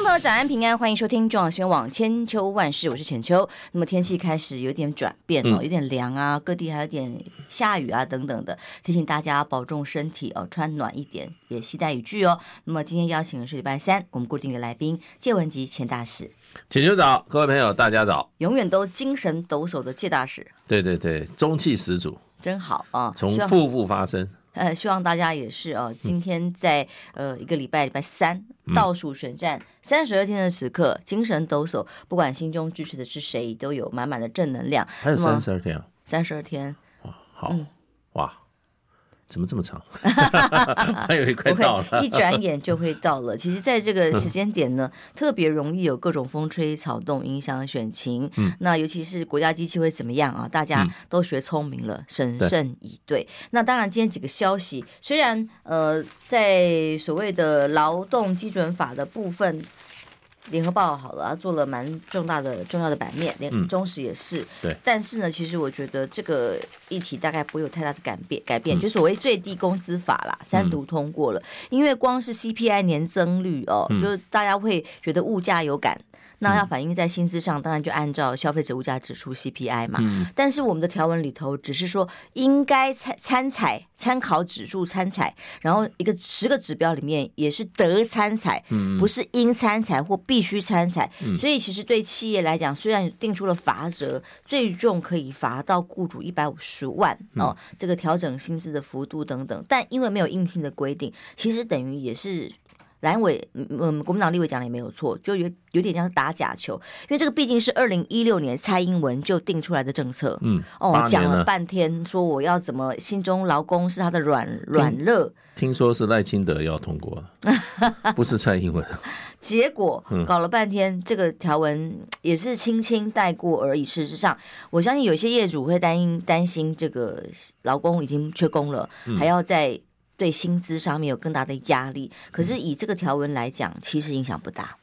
众朋友，早安平安，欢迎收听中广新闻网千秋万世，我是浅秋。那么天气开始有点转变哦，有点凉啊，各地还有点下雨啊等等的，提醒大家保重身体哦，穿暖一点，也携带雨具哦。那么今天邀请的是礼拜三我们固定的来宾介文吉钱大使。浅秋早，各位朋友大家早，永远都精神抖擞的介大使。对对对，中气十足，真好啊！从腹部发声。呃，希望大家也是哦。今天在呃一个礼拜礼拜三倒数选战三十二天的时刻，精神抖擞，不管心中支持的是谁，都有满满的正能量。还有三十二天啊！三十二天，哇，好，嗯、哇。怎么这么长？还有一块到了，一转眼就会到了。其实，在这个时间点呢，特别容易有各种风吹草动影响选情。嗯，那尤其是国家机器会怎么样啊？大家都学聪明了，审慎以对。那当然，今天几个消息，虽然呃，在所谓的劳动基准法的部分。联合报好了，做了蛮重大的、重要的版面，连中时也是。对。但是呢，其实我觉得这个议题大概不会有太大的改变。改变就所谓最低工资法啦，三读通过了。因为光是 CPI 年增率哦，就大家会觉得物价有感。那要反映在薪资上，当然就按照消费者物价指数 CPI 嘛。嗯。但是我们的条文里头只是说应该参参采参考指数参采，然后一个十个指标里面也是得参采，不是应参采或必须参采。所以其实对企业来讲，虽然定出了罚则，最重可以罚到雇主一百五十万哦，这个调整薪资的幅度等等，但因为没有硬性的规定，其实等于也是。蓝委，嗯，国民党立委讲的也没有错，就有有点像是打假球，因为这个毕竟是二零一六年蔡英文就定出来的政策，嗯，哦，讲了半天说我要怎么心中劳工是他的软软肋，听说是赖清德要通过，不是蔡英文，结果搞了半天，这个条文也是轻轻带过而已。事实上，我相信有些业主会担心担心这个劳工已经缺工了，还要再。对薪资上面有更大的压力，可是以这个条文来讲，其实影响不大。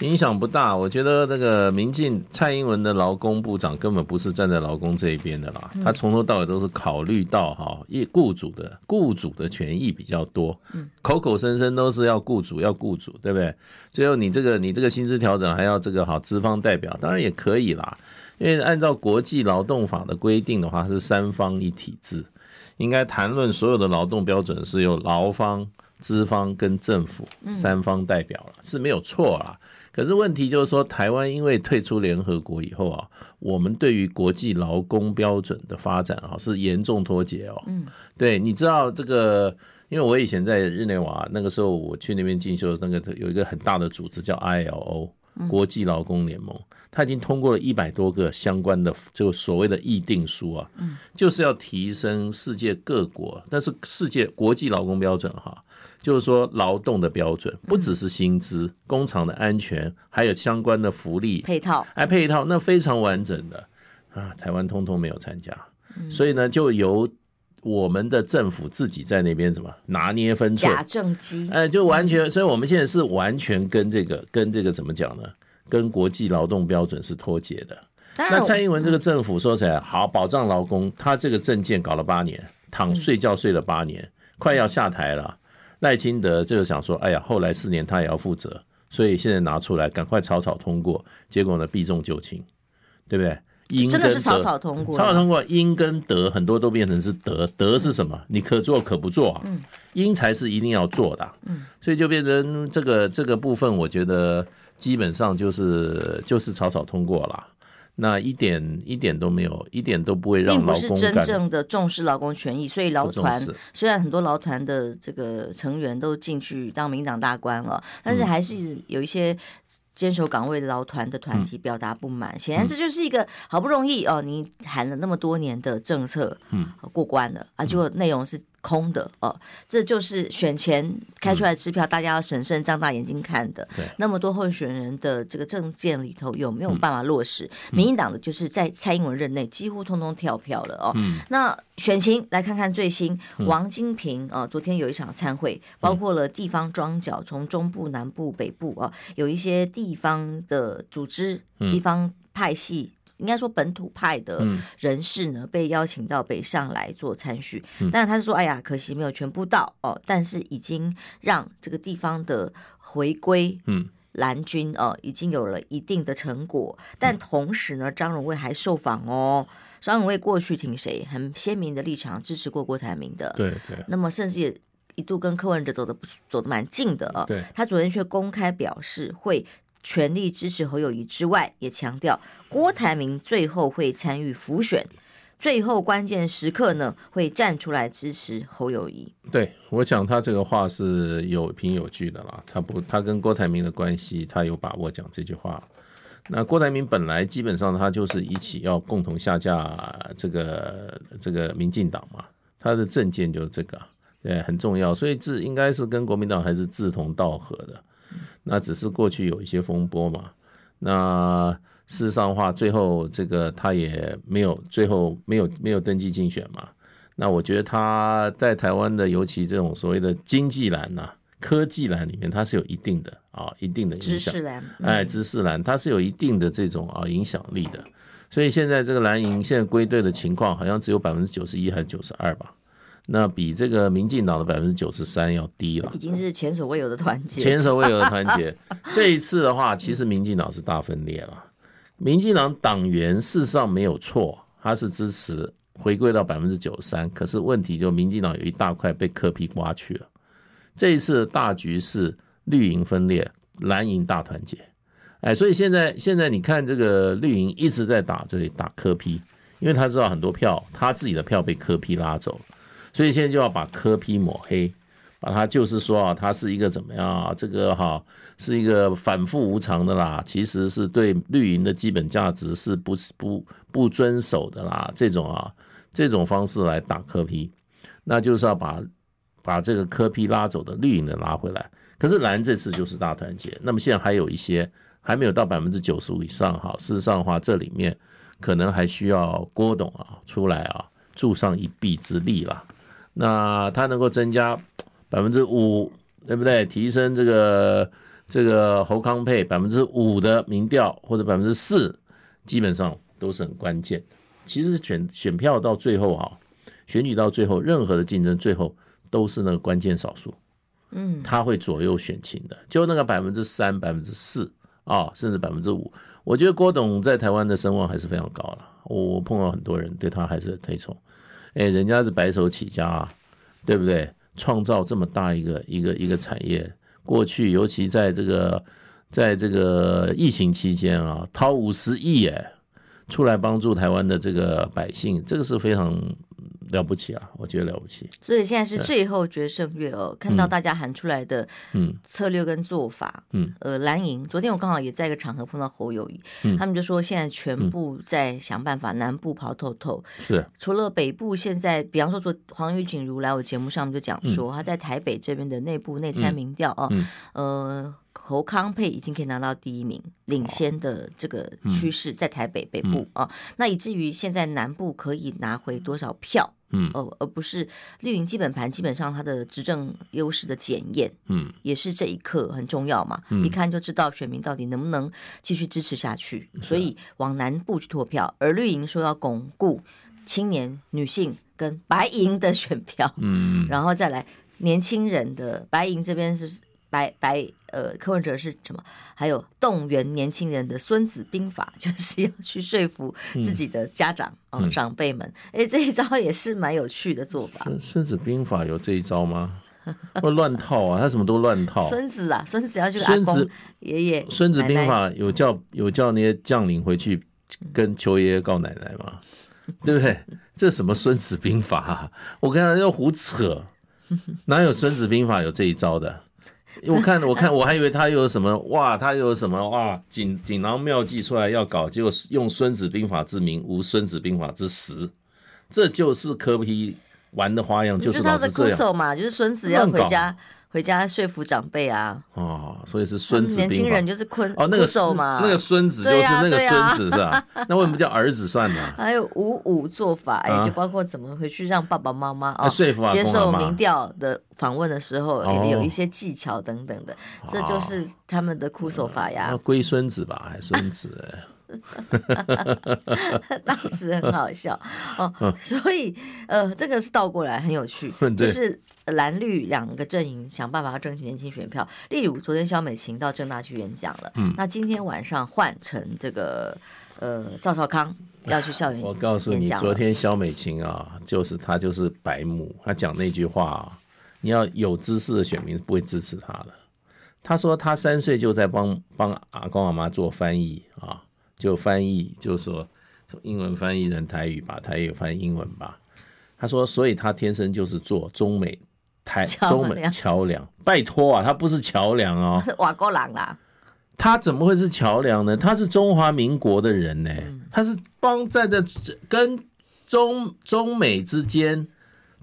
影响不大，我觉得那个民进蔡英文的劳工部长根本不是站在劳工这一边的啦，他从头到尾都是考虑到哈，业雇主的雇主的权益比较多，口口声声都是要雇主要雇主，对不对？最后你这个你这个薪资调整还要这个好资方代表，当然也可以啦，因为按照国际劳动法的规定的话，是三方一体制。应该谈论所有的劳动标准是由劳方、资方跟政府三方代表了，是没有错啊。可是问题就是说，台湾因为退出联合国以后啊，我们对于国际劳工标准的发展啊是严重脱节哦。嗯，对，你知道这个，因为我以前在日内瓦那个时候，我去那边进修，那个有一个很大的组织叫 ILO。国际劳工联盟，他已经通过了一百多个相关的就所谓的议定书啊，就是要提升世界各国，但是世界国际劳工标准哈，就是说劳动的标准不只是薪资、工厂的安全，还有相关的福利配套，哎，配套那非常完整的啊，台湾通通没有参加，所以呢，就由我们的政府自己在那边什么拿捏分寸，假正机，哎，就完全，所以我们现在是完全跟这个跟这个怎么讲呢？跟国际劳动标准是脱节的。那蔡英文这个政府说起来好保障劳工，他这个政见搞了八年，躺睡觉睡了八年，快要下台了。赖清德就想说，哎呀，后来四年他也要负责，所以现在拿出来赶快草草通过，结果呢避重就轻，对不对？因真的是草草通过，草草通过，因跟德很多都变成是德，德是什么？你可做可不做啊，因才是一定要做的，嗯。所以就变成这个这个部分，我觉得基本上就是就是草草通过了，那一点一点都没有，一点都不会让并不是真正的重视劳工权益，所以劳团虽然很多劳团的这个成员都进去当民党大官了，但是还是有一些。坚守岗位的劳团的团体表达不满，显然这就是一个好不容易哦，你喊了那么多年的政策，嗯，过关了啊，结果内容是空的哦，这就是选前开出来的支票，大家要审慎张大眼睛看的。对，那么多候选人的这个证件里头有没有办法落实？民进党的就是在蔡英文任内几乎通通跳票了哦。那选情来看看最新，王金平啊，昨天有一场参会，包括了地方庄脚，从中部、南部、北部啊，有一些地方的组织、地方派系。应该说本土派的人士呢，被邀请到北上来做参叙，但是他说：“哎呀，可惜没有全部到哦，但是已经让这个地方的回归，嗯，蓝军哦，已经有了一定的成果。但同时呢，张荣卫还受访哦，张荣卫过去挺谁？很鲜明的立场，支持过郭台铭的，对对。那么甚至也一度跟柯文哲走的走的蛮近的哦。对，他昨天却公开表示会。”全力支持侯友宜之外，也强调郭台铭最后会参与辅选，最后关键时刻呢会站出来支持侯友谊。对，我想他这个话是有凭有据的啦，他不，他跟郭台铭的关系，他有把握讲这句话。那郭台铭本来基本上他就是一起要共同下架这个这个民进党嘛，他的政见就是这个，对，很重要，所以志应该是跟国民党还是志同道合的。那只是过去有一些风波嘛，那事实上的话，最后这个他也没有，最后没有没有登记竞选嘛。那我觉得他在台湾的，尤其这种所谓的经济栏呐、科技栏里面，他是有一定的啊，一定的影响。知识蓝，哎，知识栏，他是有一定的这种啊影响力的。所以现在这个蓝营现在归队的情况，好像只有百分之九十一还是九十二吧。那比这个民进党的百分之九十三要低了，已经是前所未有的团结。前所未有的团结，这一次的话，其实民进党是大分裂了。民进党党员事实上没有错，他是支持回归到百分之九十三，可是问题就民进党有一大块被柯皮刮去了。这一次的大局是绿营分裂，蓝营大团结。哎，所以现在现在你看这个绿营一直在打这里打柯批因为他知道很多票他自己的票被柯批拉走了。所以现在就要把柯批抹黑，把他就是说啊，他是一个怎么样啊？这个哈是一个反复无常的啦，其实是对绿营的基本价值是不不不遵守的啦。这种啊这种方式来打柯批那就是要把把这个柯批拉走的绿营的拉回来。可是蓝这次就是大团结，那么现在还有一些还没有到百分之九十五以上哈。事实上的话，这里面可能还需要郭董啊出来啊助上一臂之力啦。那他能够增加百分之五，对不对？提升这个这个侯康配百分之五的民调，或者百分之四，基本上都是很关键。其实选选票到最后啊，选举到最后，任何的竞争最后都是那个关键少数，嗯，他会左右选情的。就那个百分之三、百分之四啊，甚至百分之五，我觉得郭董在台湾的声望还是非常高了。我碰到很多人对他还是推崇。哎，人家是白手起家啊，对不对？创造这么大一个一个一个产业，过去尤其在这个在这个疫情期间啊，掏五十亿哎，出来帮助台湾的这个百姓，这个是非常。了不起啊！我觉得了不起。所以现在是最后决胜月哦，看到大家喊出来的策略跟做法，嗯，呃，蓝营。昨天我刚好也在一个场合碰到侯友宜，嗯，他们就说现在全部在想办法南部跑透透，是。除了北部现在，比方说昨黄玉锦如来我节目上面就讲说他在台北这边的内部内参民调哦，呃。侯康配已经可以拿到第一名，领先的这个趋势在台北北部啊，那以至于现在南部可以拿回多少票？嗯，而而不是绿营基本盘，基本上它的执政优势的检验，嗯，也是这一刻很重要嘛。一看就知道选民到底能不能继续支持下去，所以往南部去拓票。而绿营说要巩固青年、女性跟白银的选票，嗯，然后再来年轻人的白银这边是。白白呃，柯文哲是什么？还有动员年轻人的《孙子兵法》，就是要去说服自己的家长啊、嗯哦、长辈们。哎、欸，这一招也是蛮有趣的做法。《孙子兵法》有这一招吗？会乱套啊，他什么都乱套。孙子啊，孙子要去孙子爷爷。《孙子兵法》有叫有叫那些将领回去跟求爷爷告奶奶吗？对不对？这什么《孙子兵法》啊？我跟他要胡扯，哪有《孙子兵法》有这一招的？我看，我看，我还以为他有什么哇，他有什么哇，锦锦囊妙计出来要搞，结果用《孙子兵法》之名，无《孙子兵法》之实，这就是科批玩的花样就是他的歌手嘛，就是孙子要回家。回家说服长辈啊！哦，所以是孙子。年轻人就是坤哦，那个手嘛，那个孙子就是那个孙子是吧？那为什么叫儿子算呢？还有五五做法，哎，就包括怎么回去让爸爸妈妈啊说服接受民调的访问的时候，也有一些技巧等等的，这就是他们的哭手法呀。龟孙子吧，还孙子 当时很好笑哦，所以呃，这个是倒过来很有趣，就是。蓝绿两个阵营想办法要争取年轻选票，例如昨天萧美琴到政大去演讲了，嗯，那今天晚上换成这个呃赵少康 要去校园演讲。我告诉你，昨天萧美琴啊，就是他就是白目，他讲那句话啊，你要有知识的选民是不会支持他的。他说他三岁就在帮帮阿公阿妈做翻译啊，就翻译，就是说从英文翻译成台语吧，台语翻译英文吧。他说，所以他天生就是做中美。台中美桥梁，拜托啊，他不是桥梁哦，是瓦国人啦。他怎么会是桥梁呢？他是中华民国的人呢，他是帮站在跟中中美之间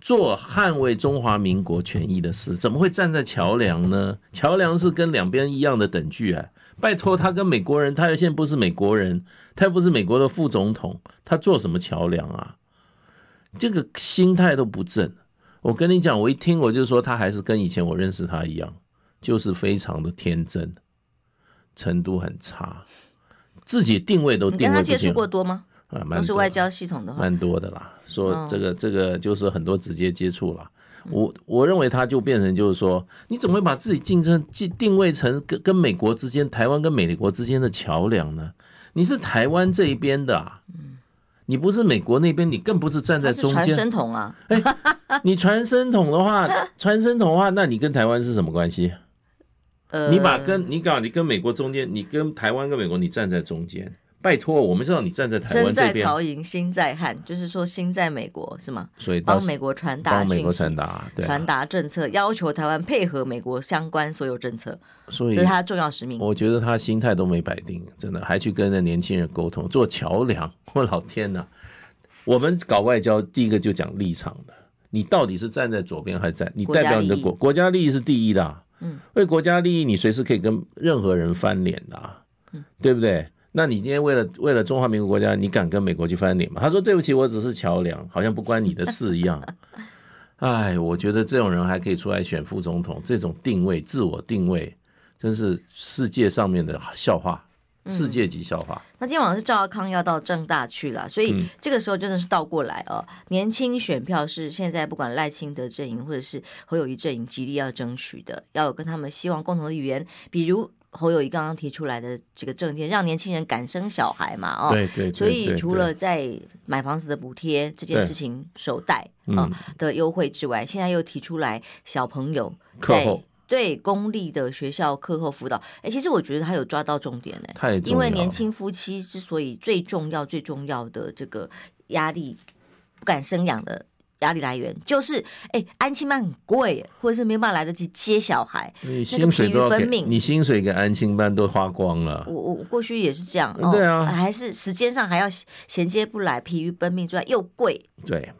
做捍卫中华民国权益的事，怎么会站在桥梁呢？桥梁是跟两边一样的等距啊。拜托，他跟美国人，他又现在不是美国人，他又不是美国的副总统，他做什么桥梁啊？这个心态都不正。我跟你讲，我一听我就说他还是跟以前我认识他一样，就是非常的天真，程度很差，自己定位都定位。你跟他接触过多吗？啊，蛮都是外交系统的话，蛮多的啦。说这个这个就是很多直接接触了。我我认为他就变成就是说，你怎么会把自己竞争定定位成跟跟美国之间、台湾跟美国之间的桥梁呢？你是台湾这一边的啊。你不是美国那边，你更不是站在中间。传声筒啊！哎，你传声筒的话，传声筒的话，那你跟台湾是什么关系？呃，你把跟你搞，你跟美国中间，你跟台湾跟美国，你站在中间。拜托，我们知道你站在台湾这边。身在曹营心在汉，就是说心在美国是吗？所以帮美国传达帮美国传达，对，传达政策，要求台湾配合美国相关所有政策，所以这是他的重要使命。我觉得他心态都没摆定，真的还去跟那年轻人沟通做桥梁。我老天呐，我们搞外交第一个就讲立场的，你到底是站在左边还是在？你代表你的国国家利益是第一的，啊，嗯，为国家利益你随时可以跟任何人翻脸的，啊，嗯，对不对？那你今天为了为了中华民国国家，你敢跟美国去翻脸吗？他说对不起，我只是桥梁，好像不关你的事一样。哎，我觉得这种人还可以出来选副总统，这种定位、自我定位，真是世界上面的笑话，世界级笑话。嗯、那今天晚上是赵少康要到正大去了，所以这个时候真的是倒过来哦。嗯、年轻选票是现在不管赖清德阵营或者是侯友谊阵营极力要争取的，要有跟他们希望共同的语言，比如。侯友谊刚刚提出来的这个政见，让年轻人敢生小孩嘛？哦，对对，所以除了在买房子的补贴这件事情首贷啊的优惠之外，现在又提出来小朋友在对公立的学校课后辅导。哎，其实我觉得他有抓到重点呢，因为年轻夫妻之所以最重要、最重要的这个压力不敢生养的。压力来源就是，哎、欸，安亲班很贵，或者是没有办法来得及接小孩，你薪水都要给，你薪水给安亲班都花光了。我我过去也是这样，对啊，还是时间上还要衔接不来，疲于奔命之外又贵，对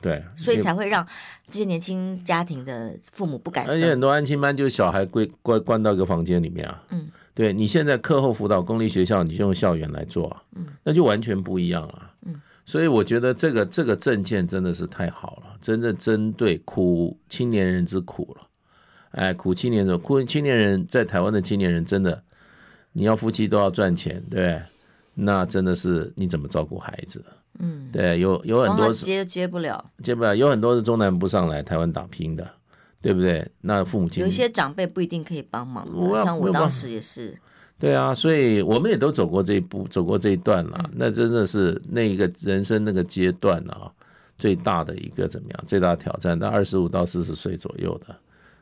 对，所以才会让这些年轻家庭的父母不敢。而且很多安亲班就是小孩归关关到一个房间里面啊，嗯，对你现在课后辅导公立学校，你就用校园来做，嗯，那就完全不一样了，嗯。所以我觉得这个这个证件真的是太好了，真正针对苦青年人之苦了，哎，苦青年人，苦青年人在台湾的青年人真的，你要夫妻都要赚钱，对，那真的是你怎么照顾孩子？嗯，对，有有很多接接不了，接不了，有很多是中南部上来台湾打拼的，对不对？那父母亲有一些长辈不一定可以帮忙，像我当时也是。对啊，所以我们也都走过这一步，走过这一段了。那真的是那一个人生那个阶段啊，最大的一个怎么样？最大的挑战，那二十五到四十岁左右的。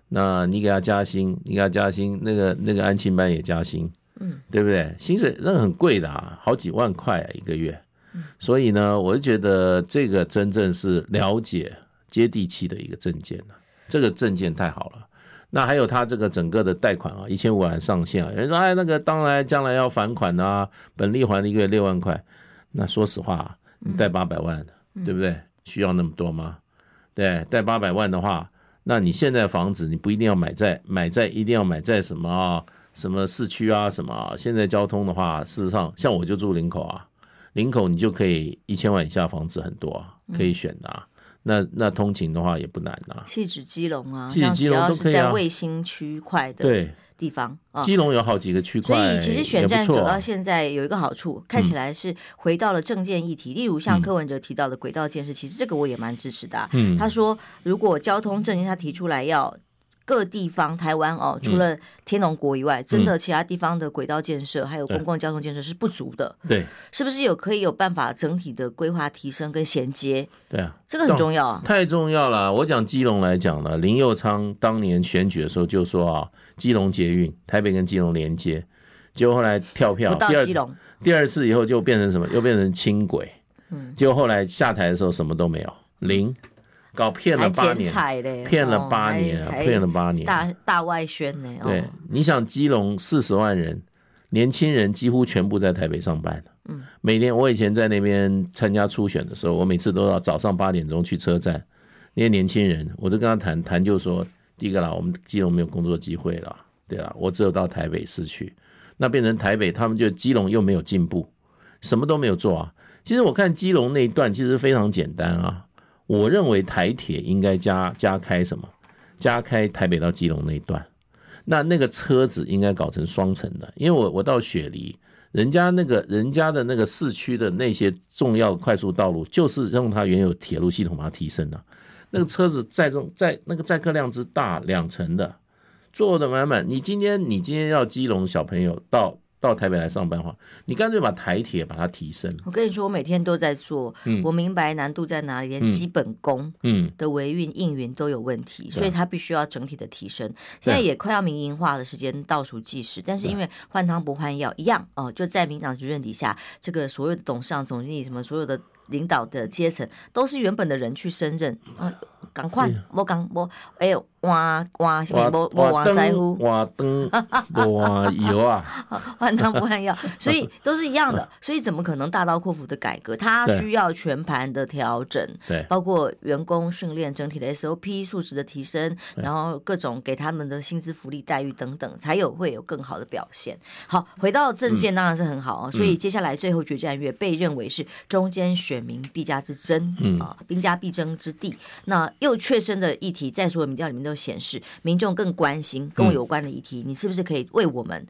那你给他加薪，你给他加薪，那个那个安亲班也加薪，嗯，对不对？薪水那个很贵的啊，好几万块啊一个月。所以呢，我就觉得这个真正是了解接地气的一个证件了。这个证件太好了。那还有他这个整个的贷款啊，一千五万上限啊，有人说哎，那个当然将来要返款啊，本利还一个月六万块，那说实话，你贷八百万，对不对？需要那么多吗？对，贷八百万的话，那你现在房子你不一定要买在买在一定要买在什么啊什么市区啊什么啊？现在交通的话，事实上像我就住林口啊，林口你就可以一千万以下房子很多啊，可以选的啊。嗯那那通勤的话也不难啊，细指基隆啊，细指基隆都可以啊。在卫星区块的地方啊，基隆有好几个区块，所以其实选战走到现在有一个好处，看起来是回到了政见议题，例如像柯文哲提到的轨道建设，其实这个我也蛮支持的。嗯，他说如果交通政见他提出来要。各地方，台湾哦，除了天龙国以外，嗯、真的其他地方的轨道建设、嗯、还有公共交通建设是不足的。对，是不是有可以有办法整体的规划提升跟衔接？对啊，这个很重要啊，太重要了。我讲基隆来讲呢，林佑昌当年选举的时候就说啊，基隆捷运台北跟基隆连接，结果后来跳票，到基隆第二第二次以后就变成什么？又变成轻轨。嗯，结果后来下台的时候什么都没有，零。搞骗了八年，骗了八年啊，骗了八年，大大外宣呢。对，你想基隆四十万人，年轻人几乎全部在台北上班。嗯，每天我以前在那边参加初选的时候，我每次都要早上八点钟去车站，那些年轻人，我都跟他谈谈，就说第一个啦，我们基隆没有工作机会了，对啊，我只有到台北市去，那变成台北，他们就基隆又没有进步，什么都没有做啊。其实我看基隆那一段其实非常简单啊。我认为台铁应该加加开什么？加开台北到基隆那一段，那那个车子应该搞成双层的，因为我我到雪梨，人家那个人家的那个市区的那些重要快速道路，就是用它原有铁路系统把它提升了，那个车子载重载那个载客量之大，两层的，坐的满满。你今天你今天要基隆小朋友到。到台北来上班的话，你干脆把台铁把它提升。我跟你说，我每天都在做，嗯、我明白难度在哪里，连基本功嗯的维运应运都有问题，嗯、所以它必须要整体的提升。嗯、现在也快要民营化的时间倒数计时，但是因为换汤不换药一样哦，就在民党主任底下，这个所有的董事长、总经理什么所有的。领导的阶层都是原本的人去升任啊，赶快我赶我哎呦哇哇什么我我哇塞乎哇灯哇油 啊，换汤不换药，所以 都是一样的，所以怎么可能大刀阔斧的改革？它需要全盘的调整，对，包括员工训练、整体的 SOP 素质的提升，然后各种给他们的薪资福利待遇等等，才有会有更好的表现。好，回到政见当然是很好啊，所以接下来最后决战月被认为是中间选。民必家之争，嗯。啊，兵家必争之地。那又确身的议题，在所有民调里面都显示，民众更关心跟我有关的议题，你是不是可以为我们，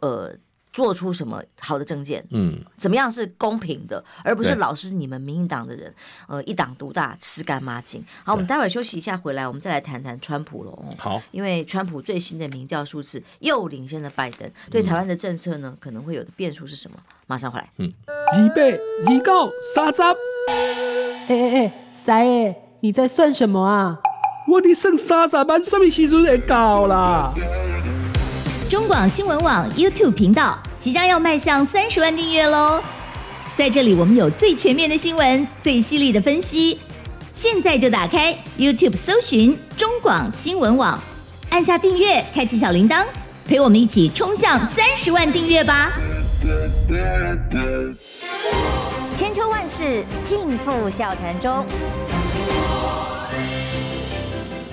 呃，做出什么好的政见？嗯，怎么样是公平的，而不是老是你们民进党的人，呃，一党独大，吃干抹净。好，我们待会儿休息一下，回来我们再来谈谈川普喽。好，因为川普最新的民调数字又领先了拜登，对台湾的政策呢，可能会有的变数是什么？马上回来。嗯。二八二九三十，哎哎哎，三爷，你在算什么啊？我的剩三十万，什么时阵会到啦？中广新闻网 YouTube 频道即将要迈向三十万订阅喽！在这里，我们有最全面的新闻，最犀利的分析。现在就打开 YouTube 搜寻中广新闻网，按下订阅，开启小铃铛，陪我们一起冲向三十万订阅吧！千秋万世尽付笑谈中，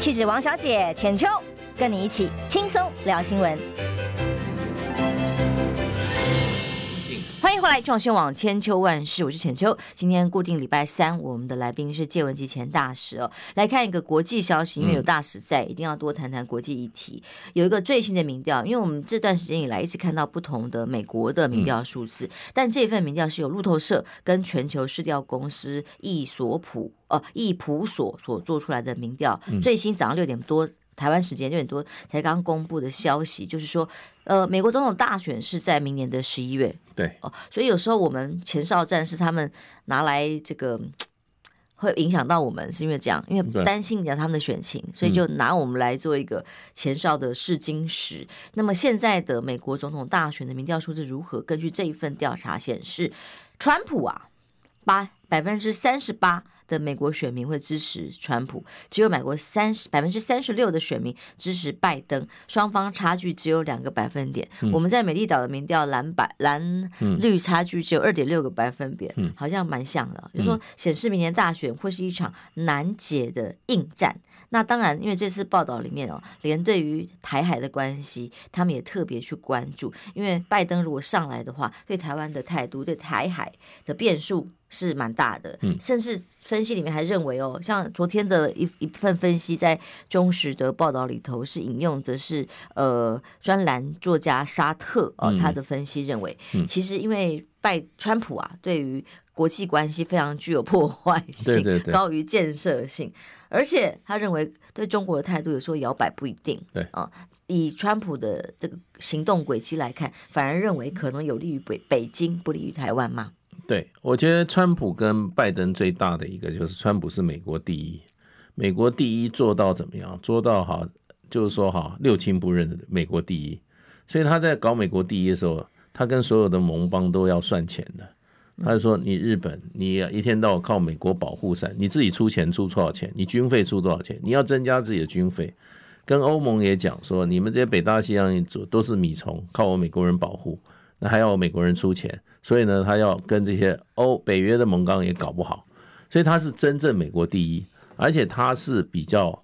气质王小姐浅秋，跟你一起轻松聊新闻。欢迎回来，创新网千秋万世，我是浅秋。今天固定礼拜三，我们的来宾是介文汲前大使哦。来看一个国际消息，因为有大使在，一定要多谈谈国际议题。有一个最新的民调，因为我们这段时间以来一直看到不同的美国的民调数字，但这份民调是由路透社跟全球市调公司易索普呃易普所所做出来的民调，最新早上六点多。台湾时间六点多才刚公布的消息，就是说，呃，美国总统大选是在明年的十一月。对哦，所以有时候我们前哨战是他们拿来这个 会影响到我们，是因为这样，因为担心讲他们的选情，所以就拿我们来做一个前哨的试金石。嗯、那么现在的美国总统大选的民调数字如何？根据这一份调查显示，川普啊，八百分之三十八的美国选民会支持川普，只有美国三十百分之三十六的选民支持拜登，双方差距只有两个百分点。嗯、我们在美丽岛的民调蓝白蓝绿差距只有二点六个百分点，嗯、好像蛮像的。嗯、就是说显示明年大选会是一场难解的硬战。那当然，因为这次报道里面哦，连对于台海的关系，他们也特别去关注，因为拜登如果上来的话，对台湾的态度，对台海的变数。是蛮大的，嗯。甚至分析里面还认为哦，像昨天的一一份分析，在中时的报道里头是引用的是呃专栏作家沙特哦，他的分析认为，其实因为拜川普啊，对于国际关系非常具有破坏性，高于建设性，而且他认为对中国的态度有时候摇摆不一定，对。啊，以川普的这个行动轨迹来看，反而认为可能有利于北北京，不利于台湾吗？对，我觉得川普跟拜登最大的一个就是，川普是美国第一，美国第一做到怎么样？做到好，就是说哈，六亲不认的美国第一。所以他在搞美国第一的时候，他跟所有的盟邦都要算钱的。他就说：“你日本，你一天到晚靠美国保护伞，你自己出钱出多少钱？你军费出多少钱？你要增加自己的军费。”跟欧盟也讲说：“你们这些北大西洋一族都是米虫，靠我美国人保护。”那还要我美国人出钱，所以呢，他要跟这些欧北约的盟邦也搞不好，所以他是真正美国第一，而且他是比较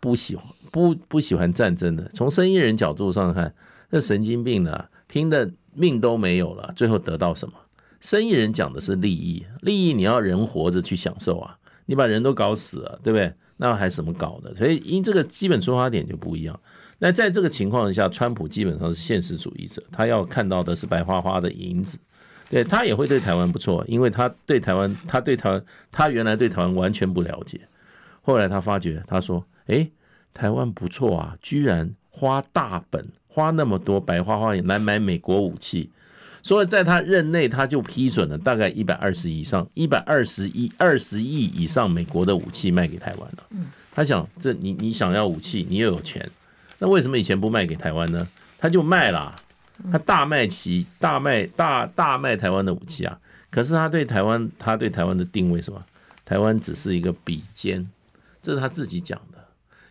不喜欢不不喜欢战争的。从生意人角度上看，那神经病呢，拼的命都没有了，最后得到什么？生意人讲的是利益，利益你要人活着去享受啊，你把人都搞死了，对不对？那还什么搞的？所以因这个基本出发点就不一样。那在这个情况下，川普基本上是现实主义者，他要看到的是白花花的银子，对，他也会对台湾不错，因为他对台湾，他对台湾，他原来对台湾完全不了解，后来他发觉，他说，哎，台湾不错啊，居然花大本花那么多白花花来买美国武器，所以在他任内他就批准了大概一百二十以上一百二十亿二十亿以上美国的武器卖给台湾了。他想，这你你想要武器，你又有钱。那为什么以前不卖给台湾呢？他就卖了，他大卖其大卖大大卖台湾的武器啊！可是他对台湾，他对台湾的定位什么？台湾只是一个比肩，这是他自己讲的，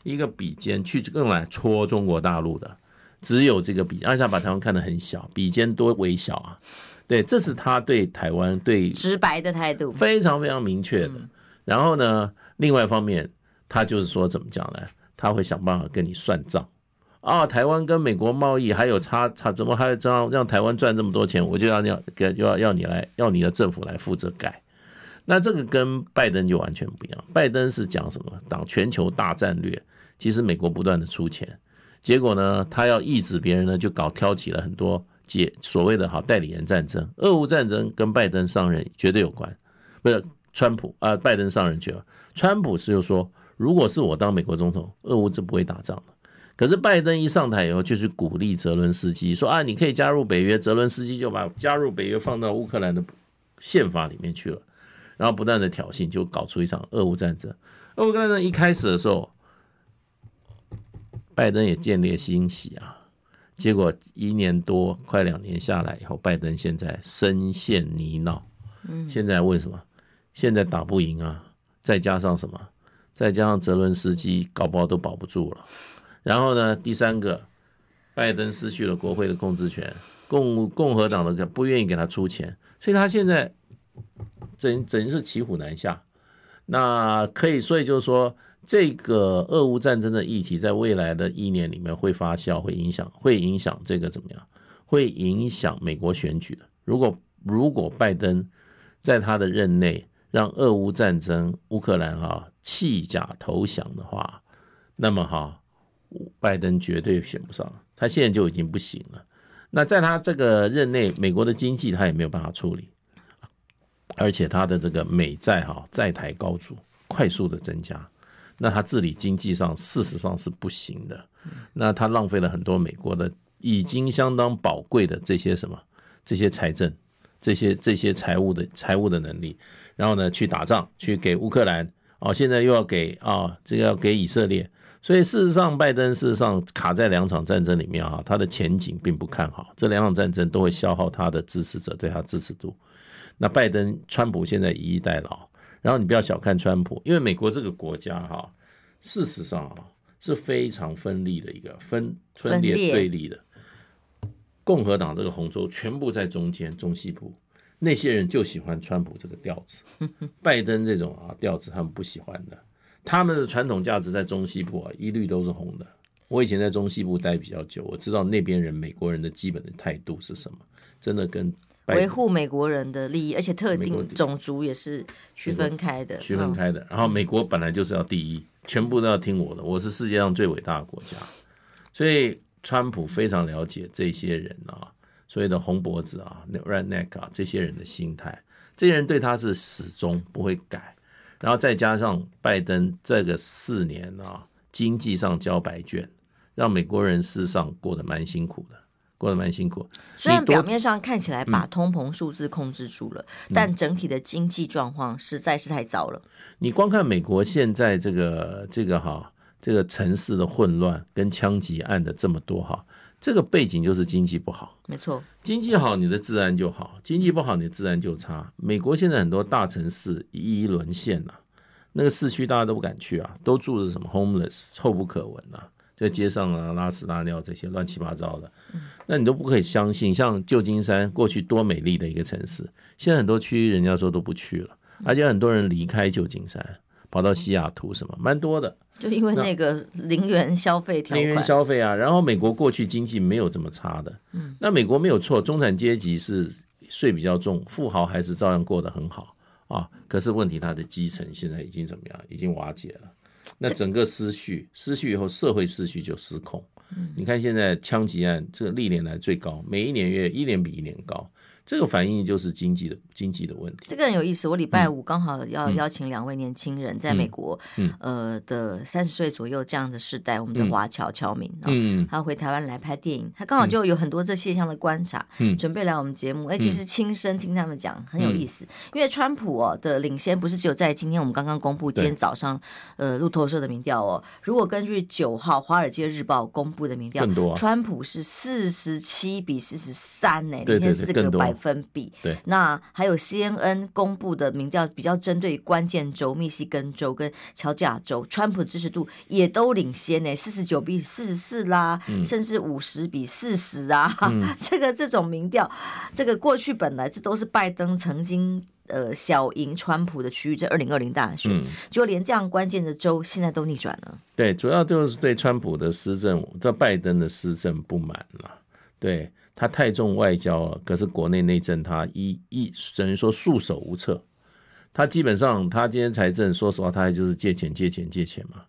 一个比肩去用来戳中国大陆的，只有这个比，而且他把台湾看得很小，比肩多微小啊！对，这是他对台湾对直白的态度，非常非常明确的。然后呢，另外一方面，他就是说怎么讲呢？他会想办法跟你算账。啊，台湾跟美国贸易还有差差，怎么还要这样让台湾赚这么多钱？我就要要给要要你来要你的政府来负责改。那这个跟拜登就完全不一样。拜登是讲什么？党全球大战略。其实美国不断的出钱，结果呢，他要抑制别人呢，就搞挑起了很多解所谓的好代理人战争。俄乌战争跟拜登上任绝对有关，不是川普啊，拜登上任去了。川普是又说，如果是我当美国总统，俄乌就不会打仗了。可是拜登一上台以后，就是鼓励泽伦斯基说啊，你可以加入北约。泽伦斯基就把加入北约放到乌克兰的宪法里面去了，然后不断的挑衅，就搞出一场俄乌战争。俄乌战争一开始的时候，拜登也见猎欣喜啊，结果一年多快两年下来以后，拜登现在深陷泥淖。现在为什么？现在打不赢啊，再加上什么？再加上泽伦斯基搞不好都保不住了。然后呢，第三个，拜登失去了国会的控制权，共共和党的不愿意给他出钱，所以他现在整整是骑虎难下。那可以，所以就是说，这个俄乌战争的议题，在未来的一年里面会发酵，会影响，会影响这个怎么样？会影响美国选举的。如果如果拜登在他的任内让俄乌战争乌克兰哈弃甲投降的话，那么哈。拜登绝对选不上，他现在就已经不行了。那在他这个任内，美国的经济他也没有办法处理，而且他的这个美债哈债台高筑，快速的增加，那他治理经济上事实上是不行的。那他浪费了很多美国的已经相当宝贵的这些什么这些财政、这些这些财务的财务的能力，然后呢去打仗，去给乌克兰哦，现在又要给啊这个要给以色列。所以事实上，拜登事实上卡在两场战争里面啊，他的前景并不看好。这两场战争都会消耗他的支持者对他支持度。那拜登、川普现在以逸待劳，然后你不要小看川普，因为美国这个国家哈，事实上啊是非常分立的一个分分裂对立的。共和党这个红州全部在中间中西部，那些人就喜欢川普这个调子，拜登这种啊调子他们不喜欢的。他们的传统价值在中西部啊一律都是红的。我以前在中西部待比较久，我知道那边人美国人的基本的态度是什么，真的跟。维护美国人的利益，而且特定种族也是区分开的，区分开的。然后美国本来就是要第一，全部都要听我的，我是世界上最伟大的国家。所以川普非常了解这些人啊，所谓的红脖子啊，redneck 啊，这些人的心态，这些人对他是始终不会改。然后再加上拜登这个四年啊，经济上交白卷，让美国人事实上过得蛮辛苦的。过得蛮辛苦，虽然表面上看起来把通膨数字控制住了，嗯、但整体的经济状况实在是太糟了。你光看美国现在这个这个哈，这个城市的混乱跟枪击案的这么多哈，这个背景就是经济不好。没错，经济好，你的治安就好；经济不好，你的治安就差。美国现在很多大城市一一沦陷了，那个市区大家都不敢去啊，都住着什么 homeless，臭不可闻啊。在街上啊，拉屎拉尿这些乱七八糟的，那你都不可以相信。像旧金山过去多美丽的一个城市，现在很多区人家说都不去了，而且很多人离开旧金山，跑到西雅图什么，蛮多的。就因为那个零元消费条款，零元消费啊。然后美国过去经济没有这么差的，嗯那美国没有错，中产阶级是税比较重，富豪还是照样过得很好啊。可是问题，他的基层现在已经怎么样？已经瓦解了。那整个失序，失序以后，社会失序就失控。你看现在枪击案，这历年来最高，每一年月一年比一年高。这个反映就是经济的经济的问题。这个很有意思。我礼拜五刚好要邀请两位年轻人，在美国，呃的三十岁左右这样的世代，我们的华侨侨民，嗯，他回台湾来拍电影，他刚好就有很多这现象的观察，嗯，准备来我们节目，哎，其实亲身听他们讲很有意思。因为川普哦的领先不是只有在今天我们刚刚公布今天早上呃路透社的民调哦，如果根据九号《华尔街日报》公布的民调，更多，川普是四十七比四十三呢，领先四个百。分比。对，那还有 CNN 公布的民调比较针对关键州，密西根州跟乔治亚州，川普的支持度也都领先呢，四十九比四十四啦，嗯、甚至五十比四十啊，嗯、这个这种民调，这个过去本来这都是拜登曾经呃小赢川普的区域，这二零二零大选，嗯、就连这样关键的州现在都逆转了。对，主要就是对川普的施政，对拜登的施政不满了，对。他太重外交了，可是国内内政他一一等于说束手无策。他基本上他今天财政，说实话，他还就是借钱借钱借钱嘛，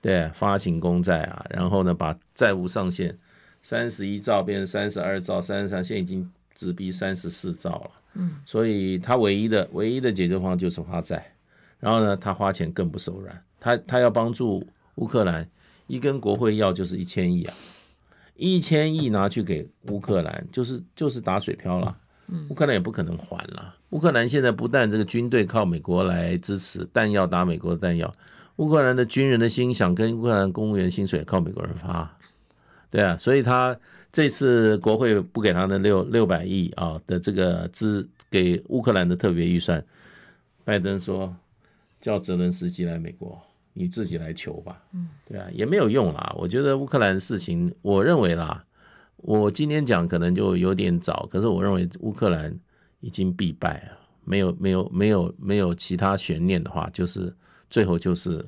对，发行公债啊，然后呢把债务上限三十一兆变成三十二兆，三十三现在已经直逼三十四兆了。嗯，所以他唯一的唯一的解决方案就是发债，然后呢他花钱更不手软，他他要帮助乌克兰，一跟国会要就是一千亿啊。一千亿拿去给乌克兰，就是就是打水漂了。乌克兰也不可能还了。乌克兰现在不但这个军队靠美国来支持，弹药打美国的弹药，乌克兰的军人的薪饷跟乌克兰公务员薪水也靠美国人发。对啊，所以他这次国会不给他的六六百亿啊的这个资给乌克兰的特别预算，拜登说叫泽伦斯基来美国。你自己来求吧，嗯，对啊，也没有用啦。我觉得乌克兰事情，我认为啦，我今天讲可能就有点早，可是我认为乌克兰已经必败了，没有没有没有没有其他悬念的话，就是最后就是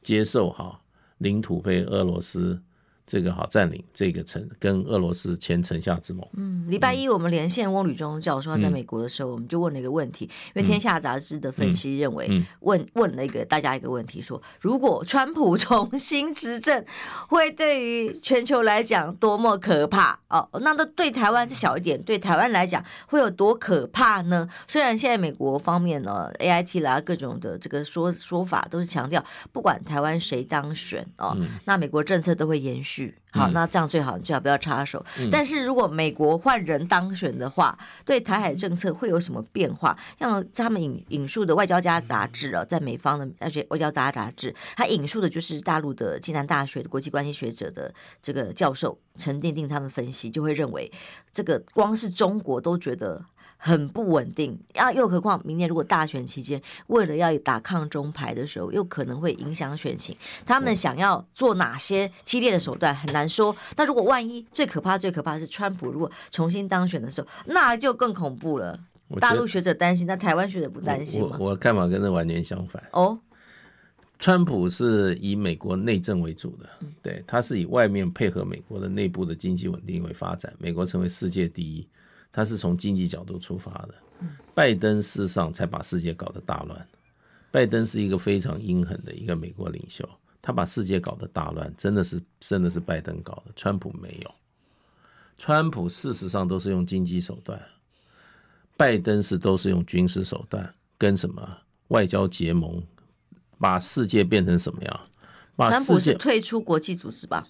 接受哈领土被俄罗斯。这个好占领这个城，跟俄罗斯签城下之盟。嗯，礼拜一我们连线翁履中教授，他在美国的时候，我们就问了一个问题，因为《天下杂志》的分析认为，问问了一个大家一个问题，说如果川普重新执政，会对于全球来讲多么可怕？哦，那都对台湾是小一点，对台湾来讲会有多可怕呢？虽然现在美国方面呢，AIT 啦各种的这个说说法都是强调，不管台湾谁当选哦，那美国政策都会延续。好，那这样最好，你最好不要插手。嗯、但是如果美国换人当选的话，对台海政策会有什么变化？像他们引引述的《外交家》杂志啊，在美方的而且《外交家》杂志，他引述的就是大陆的暨南大学的国际关系学者的这个教授陈定定他们分析，就会认为这个光是中国都觉得。很不稳定啊！又何况明年如果大选期间，为了要打抗中牌的时候，又可能会影响选情。他们想要做哪些激烈的手段很难说。那如果万一最可怕、最可怕是川普如果重新当选的时候，那就更恐怖了。大陆学者担心，那台湾学者不担心吗？我我看法跟这完全相反。哦，川普是以美国内政为主的，对，他是以外面配合美国的内部的经济稳定为发展，美国成为世界第一。他是从经济角度出发的，拜登事实上才把世界搞得大乱。拜登是一个非常阴狠的一个美国领袖，他把世界搞得大乱，真的是真的是拜登搞的，川普没有。川普事实上都是用经济手段，拜登是都是用军事手段跟什么外交结盟，把世界变成什么样？把川普是退出国际组织吧？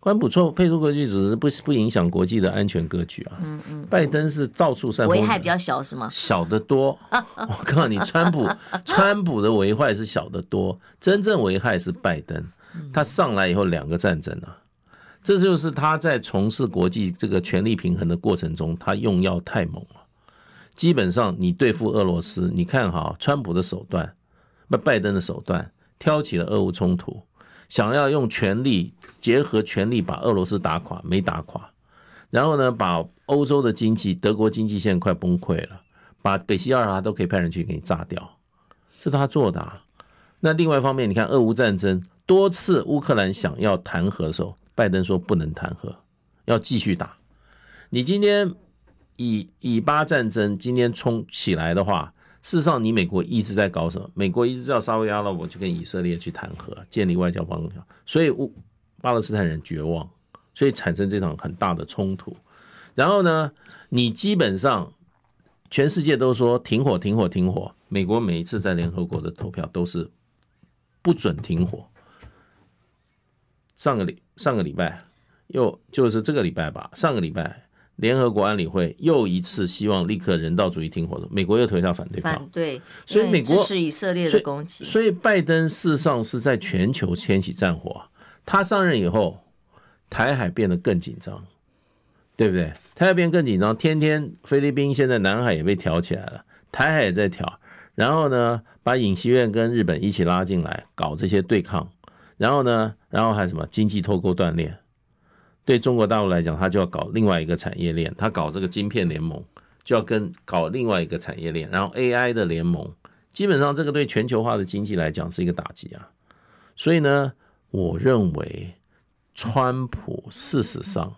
关不错，配出格局只是不不影响国际的安全格局啊。嗯嗯，拜登是到处散播，危害比较小是吗？小得多。我告诉你，川普川普的危害是小得多，真正危害是拜登。他上来以后两个战争啊，这就是他在从事国际这个权力平衡的过程中，他用药太猛了。基本上你对付俄罗斯，你看哈，川普的手段，不拜登的手段，挑起了俄乌冲突。想要用权力结合权力把俄罗斯打垮，没打垮，然后呢，把欧洲的经济，德国经济现在快崩溃了，把北溪二号都可以派人去给你炸掉，是他做的啊。那另外一方面，你看俄乌战争多次乌克兰想要谈和的时候，拜登说不能谈和，要继续打。你今天以以巴战争今天冲起来的话。事实上，你美国一直在搞什么？美国一直叫沙乌阿拉伯去跟以色列去谈和，建立外交邦交，所以乌巴勒斯坦人绝望，所以产生这场很大的冲突。然后呢，你基本上全世界都说停火、停火、停火。美国每一次在联合国的投票都是不准停火。上个礼上个礼拜又就是这个礼拜吧，上个礼拜。联合国安理会又一次希望立刻人道主义停火，美国又投下反对票。反对，所以美国支持以色列的攻击。所以拜登事实上是在全球掀起战火。他上任以后，台海变得更紧张，对不对？台海变得更紧张，天天菲律宾现在南海也被挑起来了，台海也在挑。然后呢，把尹锡悦跟日本一起拉进来搞这些对抗。然后呢，然后还什么经济脱钩断链。对中国大陆来讲，他就要搞另外一个产业链，他搞这个晶片联盟，就要跟搞另外一个产业链，然后 AI 的联盟，基本上这个对全球化的经济来讲是一个打击啊。所以呢，我认为川普事实上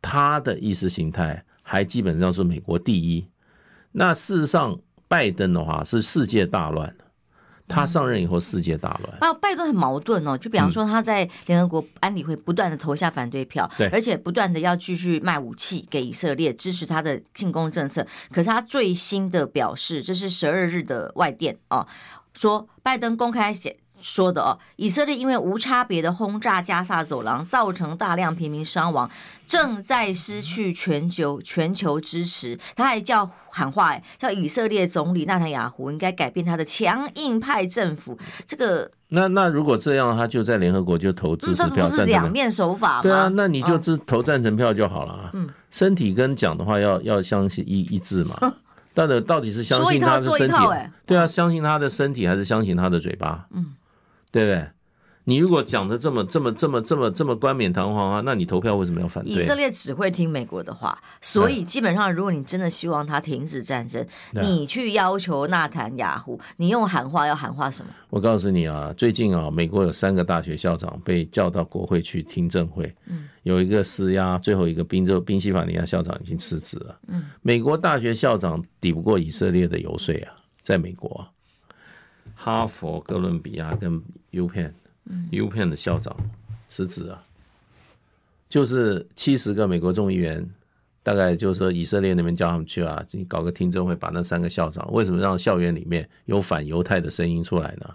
他的意识形态还基本上是美国第一，那事实上拜登的话是世界大乱。他上任以后，世界大乱。啊，拜登很矛盾哦。就比方说，他在联合国安理会不断的投下反对票，对，而且不断的要继续卖武器给以色列，支持他的进攻政策。可是他最新的表示，这是十二日的外电哦，说拜登公开写。说的哦，以色列因为无差别的轰炸加萨走廊，造成大量平民伤亡，正在失去全球全球支持。他还叫喊话，叫以色列总理纳坦雅胡应该改变他的强硬派政府。这个那那如果这样，他就在联合国就投支持票，这不是两面手法吗？对啊，那你就支投赞成票就好了啊。嗯，身体跟讲的话要要相信一一致嘛。到底到底是相信他的身体？对啊，相信他的身体还是相信他的嘴巴？嗯。对不对？你如果讲的这么这么这么这么这么冠冕堂皇啊，那你投票为什么要反对？以色列只会听美国的话，所以基本上，如果你真的希望他停止战争，你去要求纳坦雅胡，你用喊话要喊话什么？我告诉你啊，最近啊，美国有三个大学校长被叫到国会去听证会，嗯，有一个施压，最后一个宾州宾夕法尼亚校长已经辞职了，嗯，美国大学校长抵不过以色列的游说啊，在美国。哈佛、哥伦比亚跟 UPenn、UPenn 的校长辞职啊，就是七十个美国众议员，大概就是说以色列那边叫他们去啊，你搞个听证会，把那三个校长为什么让校园里面有反犹太的声音出来呢？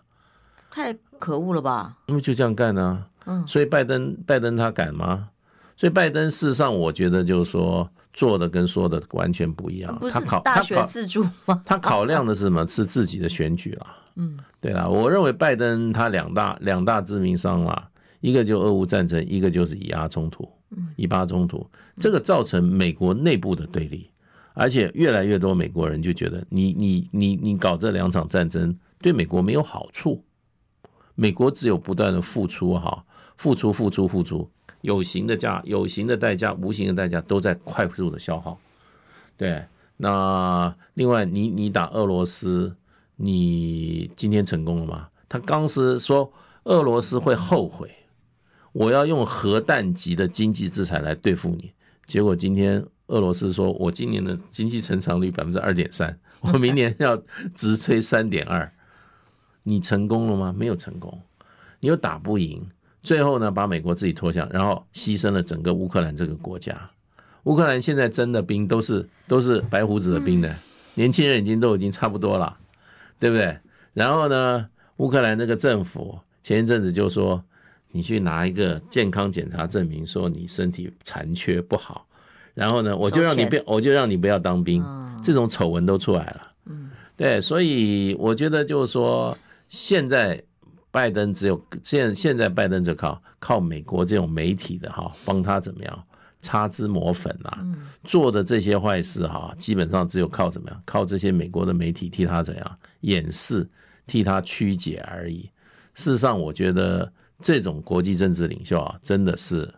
太可恶了吧！因为就这样干呢，嗯，所以拜登拜登他敢吗？所以拜登事实上我觉得就是说做的跟说的完全不一样，他考大学自助吗？他考量的是什么？是自己的选举啊。嗯，对啦，我认为拜登他两大两大致命伤啦，一个就俄乌战争，一个就是以阿冲突，以巴冲突，这个造成美国内部的对立，而且越来越多美国人就觉得你你你你搞这两场战争对美国没有好处，美国只有不断的付出哈，付出付出付出，有形的价有形的代价，无形的代价都在快速的消耗。对，那另外你你打俄罗斯，你今天成功了吗？他当时说俄罗斯会后悔，我要用核弹级的经济制裁来对付你，结果今天。俄罗斯说：“我今年的经济成长率百分之二点三，我明年要直吹三点二。你成功了吗？没有成功，你又打不赢。最后呢，把美国自己拖下，然后牺牲了整个乌克兰这个国家。乌克兰现在征的兵都是都是白胡子的兵呢，年轻人已经都已经差不多了，对不对？然后呢，乌克兰那个政府前一阵子就说，你去拿一个健康检查证明，说你身体残缺不好。”然后呢，我就让你不，我就让你不要当兵，这种丑闻都出来了。嗯，对，所以我觉得就是说，现在拜登只有现现在拜登就靠靠美国这种媒体的哈，帮他怎么样擦脂抹粉啊，做的这些坏事哈，基本上只有靠怎么样，靠这些美国的媒体替他怎样掩饰，替他曲解而已。事实上，我觉得这种国际政治领袖啊，真的是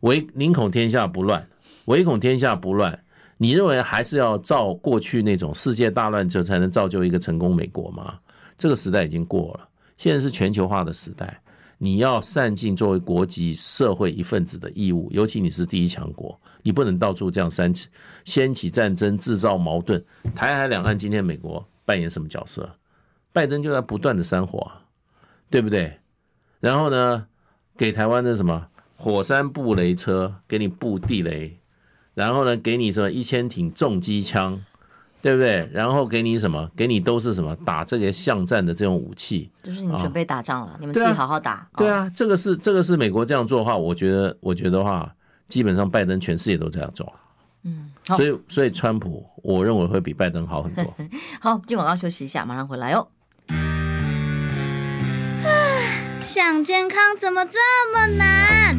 唯宁恐天下不乱。唯恐天下不乱，你认为还是要照过去那种世界大乱，就才能造就一个成功美国吗？这个时代已经过了，现在是全球化的时代，你要善尽作为国际社会一份子的义务，尤其你是第一强国，你不能到处这样煽起掀起战争，制造矛盾。台海两岸今天美国扮演什么角色？拜登就在不断的煽火，啊对不对？然后呢，给台湾的什么火山布雷车，给你布地雷。然后呢，给你什么一千挺重机枪，对不对？然后给你什么？给你都是什么打这个巷战的这种武器，就是你准备打仗了，哦、你们自己好好打。对啊，这个是这个是美国这样做的话，我觉得我觉得话，基本上拜登全世界都这样做。嗯，所以所以川普，我认为会比拜登好很多。好，进广告休息一下，马上回来哦。想健康怎么这么难？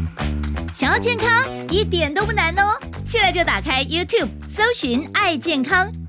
想要健康一点都不难哦。现在就打开 YouTube，搜寻“爱健康”，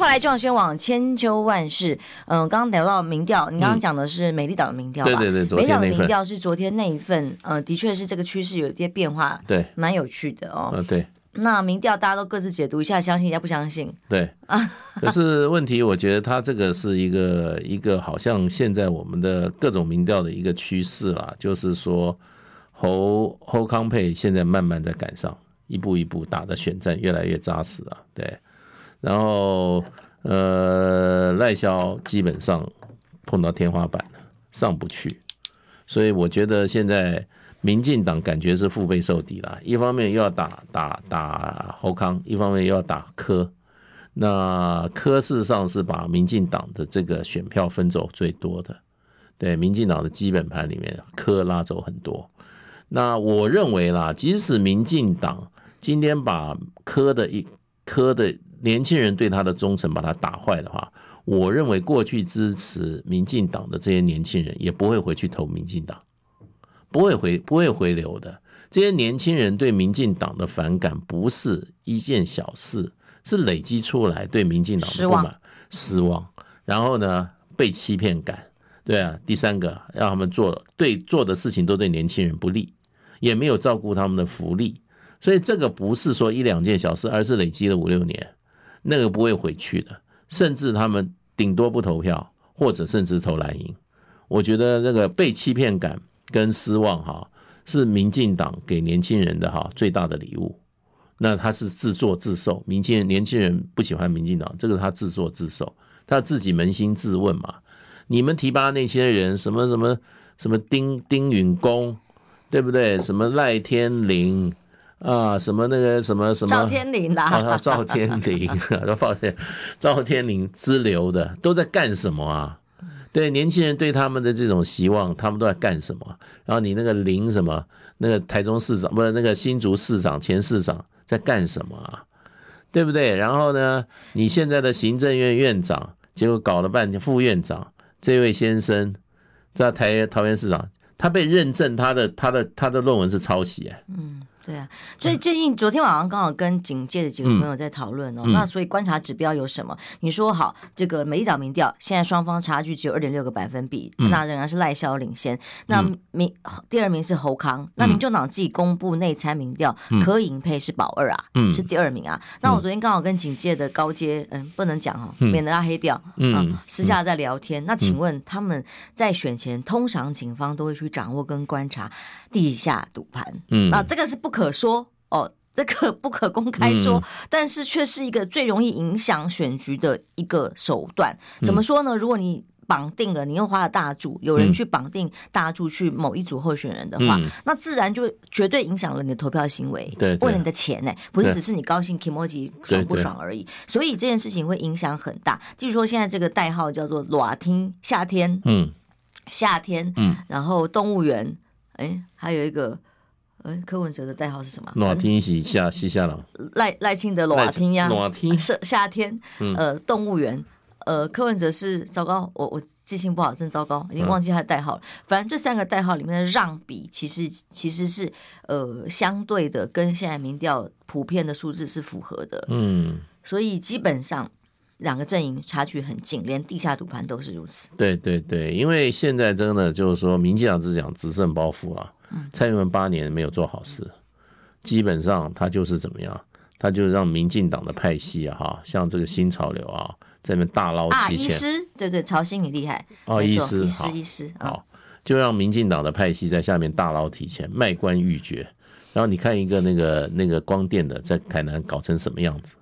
回来中广宣网千秋万世。嗯，刚刚聊到民调，你刚刚讲的是美丽岛的民调吧？对对对，美丽岛的民调是昨天那一份。嗯，的确是这个趋势有一些变化，对，蛮有趣的哦。嗯，对。那民调大家都各自解读一下，相信一下不相信？对啊。可是问题，我觉得它这个是一个一个好像现在我们的各种民调的一个趋势啦，就是说。侯侯康佩现在慢慢在赶上，一步一步打的选战越来越扎实了，对。然后呃赖萧基本上碰到天花板了，上不去，所以我觉得现在民进党感觉是腹背受敌了，一方面又要打打打侯康，一方面又要打柯。那柯事实上是把民进党的这个选票分走最多的，对，民进党的基本盘里面柯拉走很多。那我认为啦，即使民进党今天把柯的一柯的年轻人对他的忠诚把他打坏的话，我认为过去支持民进党的这些年轻人也不会回去投民进党，不会回不会回流的。这些年轻人对民进党的反感不是一件小事，是累积出来对民进党的不满、失望，然后呢，被欺骗感，对啊，第三个让他们做对做的事情都对年轻人不利。也没有照顾他们的福利，所以这个不是说一两件小事，而是累积了五六年，那个不会回去的，甚至他们顶多不投票，或者甚至投蓝营。我觉得那个被欺骗感跟失望哈，是民进党给年轻人的哈最大的礼物。那他是自作自受，民进年轻人不喜欢民进党，这个他自作自受，他自己扪心自问嘛。你们提拔那些人，什么什么什么丁丁允恭。对不对？什么赖天林啊，什么那个什么什么赵天麟啦，啊，赵天麟，都抱歉，赵天林之流的都在干什么啊？对，年轻人对他们的这种希望，他们都在干什么？然后你那个林什么，那个台中市长不是那个新竹市长前市长在干什么啊？对不对？然后呢，你现在的行政院院长，结果搞了半天副院长这位先生在台桃园市长，他被认证他的他的他的论文是抄袭哎，嗯。对啊，所以最近昨天晚上刚好跟警界的几个朋友在讨论哦，嗯、那所以观察指标有什么？你说好，这个美丽岛民调现在双方差距只有二点六个百分比，嗯、那仍然是赖萧领先。那民第二名是侯康，那民众党自己公布内参民调，嗯、柯银配是保二啊，嗯、是第二名啊。那我昨天刚好跟警界的高阶，嗯，不能讲哈，免得他黑掉，嗯，嗯私下在聊天。那请问他们在选前，通常警方都会去掌握跟观察地下赌盘，嗯，那这个是不可。可说哦，这个不可公开说，嗯、但是却是一个最容易影响选举的一个手段。怎么说呢？如果你绑定了，你又花了大注，有人去绑定大注去某一组候选人的话，嗯、那自然就绝对影响了你的投票行为。对，对，为了你的钱呢，不是只是你高兴 kimoji 爽不爽而已。所以这件事情会影响很大。据说现在这个代号叫做“裸听”，夏天，嗯，夏天，嗯，然后动物园，哎，还有一个。嗯，柯文哲的代号是什么？暖天喜夏西夏朗赖赖清德暖天呀，暖天是夏天。呃，动物园。呃，柯文哲是糟糕，我我记性不好，真糟糕，已经忘记他的代号了。反正这三个代号里面的让比，其实其实是呃相对的，跟现在民调普遍的数字是符合的。嗯，所以基本上两个阵营差距很近，连地下赌盘都是如此。对对对，因为现在真的就是说，民进党是讲执政包袱啊。蔡英文八年没有做好事，基本上他就是怎么样，他就让民进党的派系啊，哈，像这个新潮流啊，在那边大捞提钱。医师，对对，潮兴你厉害哦，医师，医师，医师，好，就让民进党的派系在下面大捞提钱，卖官鬻爵。然后你看一个那个那个光电的在台南搞成什么样子？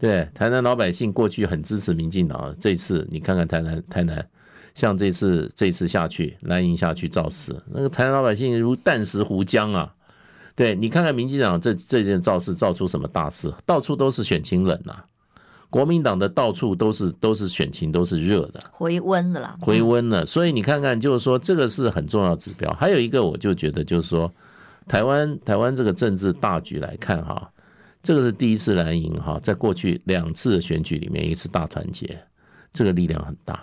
对，台南老百姓过去很支持民进党，这次你看看台南台南。像这次这次下去，蓝营下去造势，那个台湾老百姓如弹石湖浆啊！对，你看看民进党这这件造势造出什么大事？到处都是选情冷啊！国民党的到处都是都是选情都是热的，回温的啦，回温了。所以你看看，就是说这个是很重要指标。还有一个，我就觉得就是说，台湾台湾这个政治大局来看哈，这个是第一次蓝营哈，在过去两次的选举里面，一次大团结，这个力量很大。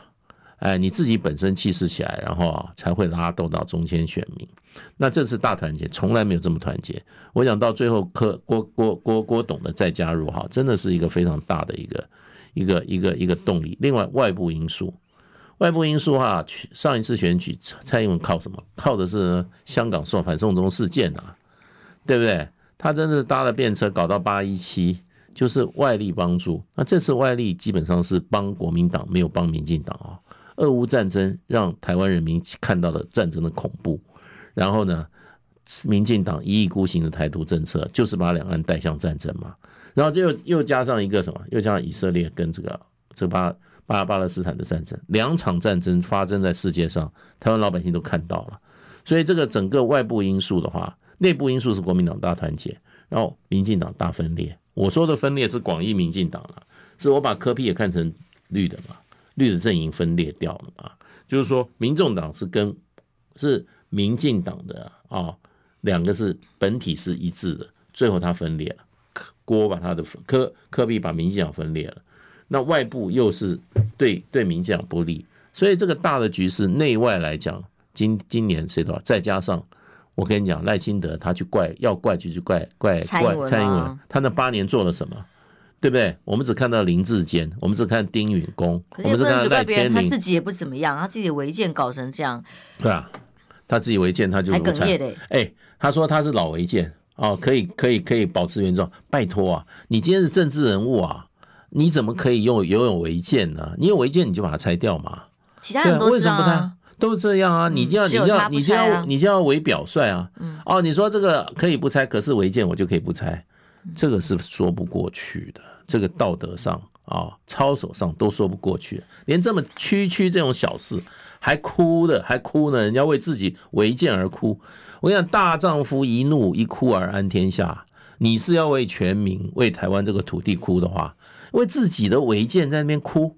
哎，你自己本身气势起来，然后才会拉动到中间选民。那这次大团结，从来没有这么团结。我想到最后柯郭郭郭郭董的再加入哈，真的是一个非常大的一个一个一个一个动力。另外外部因素，外部因素哈，上一次选举蔡英文靠什么？靠的是香港送反送中事件啊，对不对？他真的是搭了便车搞到八一七，就是外力帮助。那这次外力基本上是帮国民党，没有帮民进党啊。俄乌战争让台湾人民看到了战争的恐怖，然后呢，民进党一意孤行的台独政策就是把两岸带向战争嘛，然后就又又加上一个什么，又加上以色列跟这个这巴巴巴勒斯坦的战争，两场战争发生在世界上，台湾老百姓都看到了，所以这个整个外部因素的话，内部因素是国民党大团结，然后民进党大分裂。我说的分裂是广义民进党了，是我把柯 P 也看成绿的嘛。绿的阵营分裂掉了啊，就是说，民众党是跟是民进党的啊，两个是本体是一致的，最后它分裂了，郭把他的科科比把民进党分裂了，那外部又是对对民进党不利，所以这个大的局势内外来讲，今今年谁多少？再加上我跟你讲，赖清德他去怪要怪就去怪怪怪蔡英文，他那八年做了什么？对不对？我们只看到林志坚，我们只看丁允恭，我们只看到赖天麟，他自己也不怎么样，他自己的违建搞成这样。对啊，他自己违建，他就还哽咽的。哎，他说他是老违建哦，可以可以可以保持原状。拜托啊，你今天是政治人物啊，你怎么可以用拥有违建呢？你有违建你就把它拆掉嘛。其他人都是啊，都这样啊。你就要你就要你就要你就要为表率啊。嗯哦，你说这个可以不拆，可是违建我就可以不拆，这个是说不过去的。这个道德上啊，操守上都说不过去，连这么区区这种小事还哭的，还哭呢，人家为自己违建而哭。我跟你讲，大丈夫一怒一哭而安天下。你是要为全民、为台湾这个土地哭的话，为自己的违建在那边哭。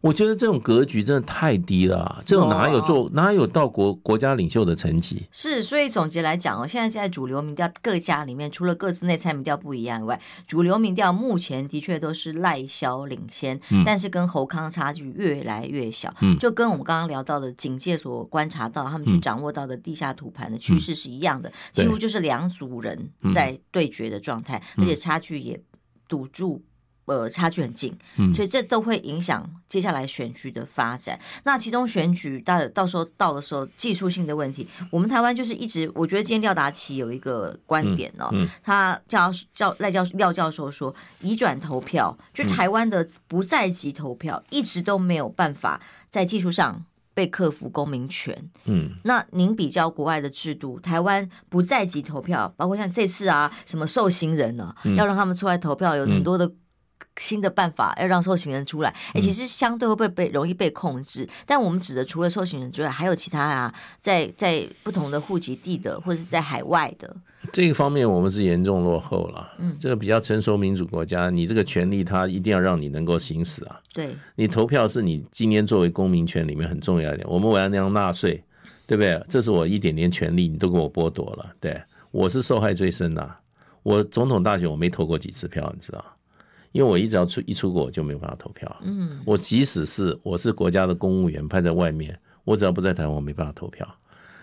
我觉得这种格局真的太低了，啊，这种哪有做哪有到国国家领袖的层级？是，所以总结来讲哦，现在在主流民调各家里面，除了各自内参民调不一样以外，主流民调目前的确都是赖萧领先，嗯，但是跟侯康差距越来越小，嗯，就跟我们刚刚聊到的警界所观察到他们去掌握到的地下土盘的趋势是一样的，嗯，几乎就是两组人在对决的状态，嗯，而且差距也堵住。呃，差距很近，嗯所以这都会影响接下来选举的发展。嗯、那其中选举到到时候到的时候，技术性的问题，我们台湾就是一直，我觉得今天廖达奇有一个观点哦，嗯嗯、他叫叫赖教廖教授说，移转投票，就台湾的不在籍投票一直都没有办法在技术上被克服公民权。嗯，那您比较国外的制度，台湾不在籍投票，包括像这次啊，什么受刑人呢、啊，嗯、要让他们出来投票，有很多的。新的办法要让受刑人出来，哎，其实相对会不会被容易被控制？但我们指的除了受刑人之外，还有其他啊，在在不同的户籍地的，或者是在海外的这个方面，我们是严重落后了。嗯，这个比较成熟民主国家，你这个权利，它一定要让你能够行使啊。对，你投票是你今天作为公民权里面很重要一点。我们我要那样纳税，对不对？这是我一点点权利，你都给我剥夺了。对，我是受害最深的。我总统大选我没投过几次票，你知道。因为我一直要出一出国我就没有办法投票。嗯，我即使是我是国家的公务员派在外面，我只要不在台湾，我没办法投票。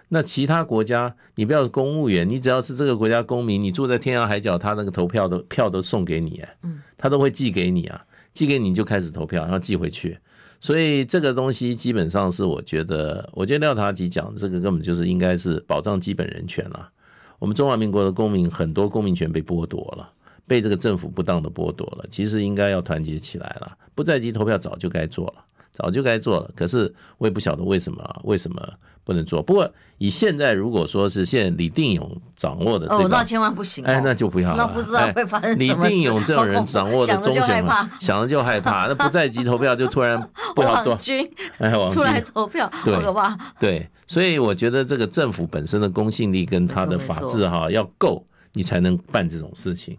那其他国家，你不要是公务员，你只要是这个国家公民，你住在天涯海角，他那个投票的票都送给你，嗯，他都会寄给你啊，寄给你就开始投票，然后寄回去。所以这个东西基本上是我觉得，我觉得廖塔吉讲这个根本就是应该是保障基本人权了。我们中华民国的公民很多公民权被剥夺了。被这个政府不当的剥夺了，其实应该要团结起来了。不在籍投票早就该做了，早就该做了。可是我也不晓得为什么，为什么不能做？不过以现在如果说是现在李定勇掌握的，哦，那千万不行，哎，那就不要了。那不知道会发生什么事。李定勇这种人掌握的中选嘛，想着就害怕。那不在籍投票就突然不好多，哎，出来投票，对吧？对，所以我觉得这个政府本身的公信力跟他的法治哈要够，你才能办这种事情。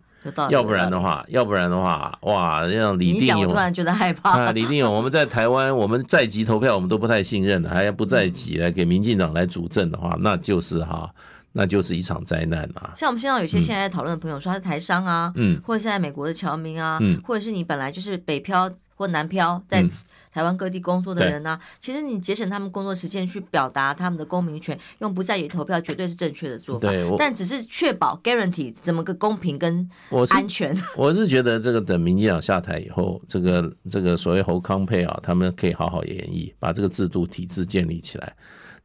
要不然的话，要不然的话，哇，让李定勇突然觉得害怕啊！李定勇，我们在台湾，我们在籍投票，我们都不太信任的，还要不在籍来给民进党来主政的话，那就是哈，那就是一场灾难啊！像我们现在有些现在在讨论的朋友说他是台商啊，嗯，或者是在美国的侨民啊，嗯，或者是你本来就是北漂或南漂在。台湾各地工作的人呢、啊，其实你节省他们工作时间去表达他们的公民权，用不在于投票绝对是正确的做法。对，但只是确保 guarantee 怎么个公平跟安全。我是，我是觉得这个等民进党下台以后，这个这个所谓侯康配啊，他们可以好好演绎，把这个制度体制建立起来。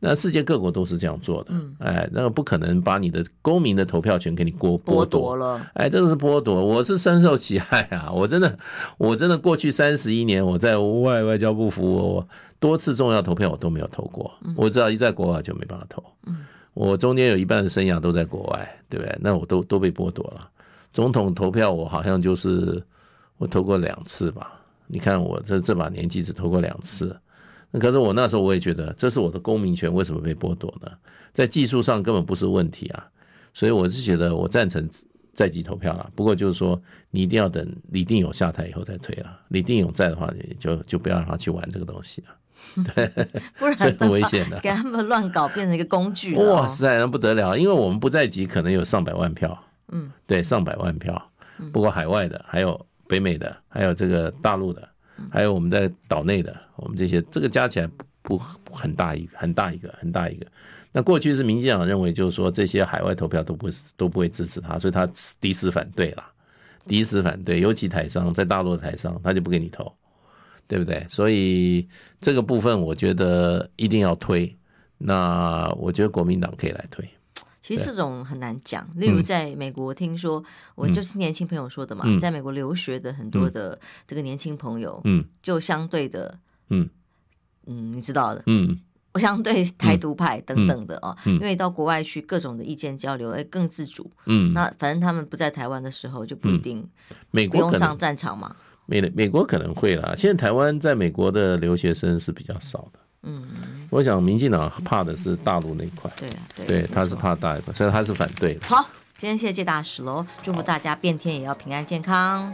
那世界各国都是这样做的，嗯，哎，那个不可能把你的公民的投票权给你剥剥夺了，哎，这个是剥夺，我是深受其害啊！我真的，我真的过去三十一年我在外外交部服务，我多次重要投票我都没有投过，我只要一在国外就没办法投，嗯，我中间有一半的生涯都在国外，对不对？那我都都被剥夺了。总统投票我好像就是我投过两次吧？你看我这这把年纪只投过两次。可是我那时候我也觉得这是我的公民权，为什么被剥夺呢？在技术上根本不是问题啊，所以我是觉得我赞成在籍投票了。不过就是说，你一定要等李定勇下台以后再推了。李定勇在的话，你就就不要让他去玩这个东西了，对，不然很危险的，给他们乱搞变成一个工具。哇塞，那不得了！因为我们不在籍可能有上百万票，嗯，对，上百万票。不过海外的，还有北美的，还有这个大陆的。还有我们在岛内的，我们这些这个加起来不很大一个，很大一个，很大一个。那过去是民进党认为，就是说这些海外投票都不会都不会支持他，所以他敌死反对了，敌死反对。尤其台商在大陆的台商，他就不给你投，对不对？所以这个部分我觉得一定要推。那我觉得国民党可以来推。其实这种很难讲，例如在美国，听说我就是年轻朋友说的嘛，在美国留学的很多的这个年轻朋友，嗯，就相对的，嗯。嗯，你知道的，嗯，我相对台独派等等的哦，因为到国外去各种的意见交流，哎，更自主，嗯，那反正他们不在台湾的时候就不一定，美国不用上战场嘛，美美国可能会啦，现在台湾在美国的留学生是比较少的。嗯，我想民进党怕的是大陆那一块，对啊，对，他是怕大一块，所以他是反对的。好。今天谢谢介大使喽，祝福大家变天也要平安健康。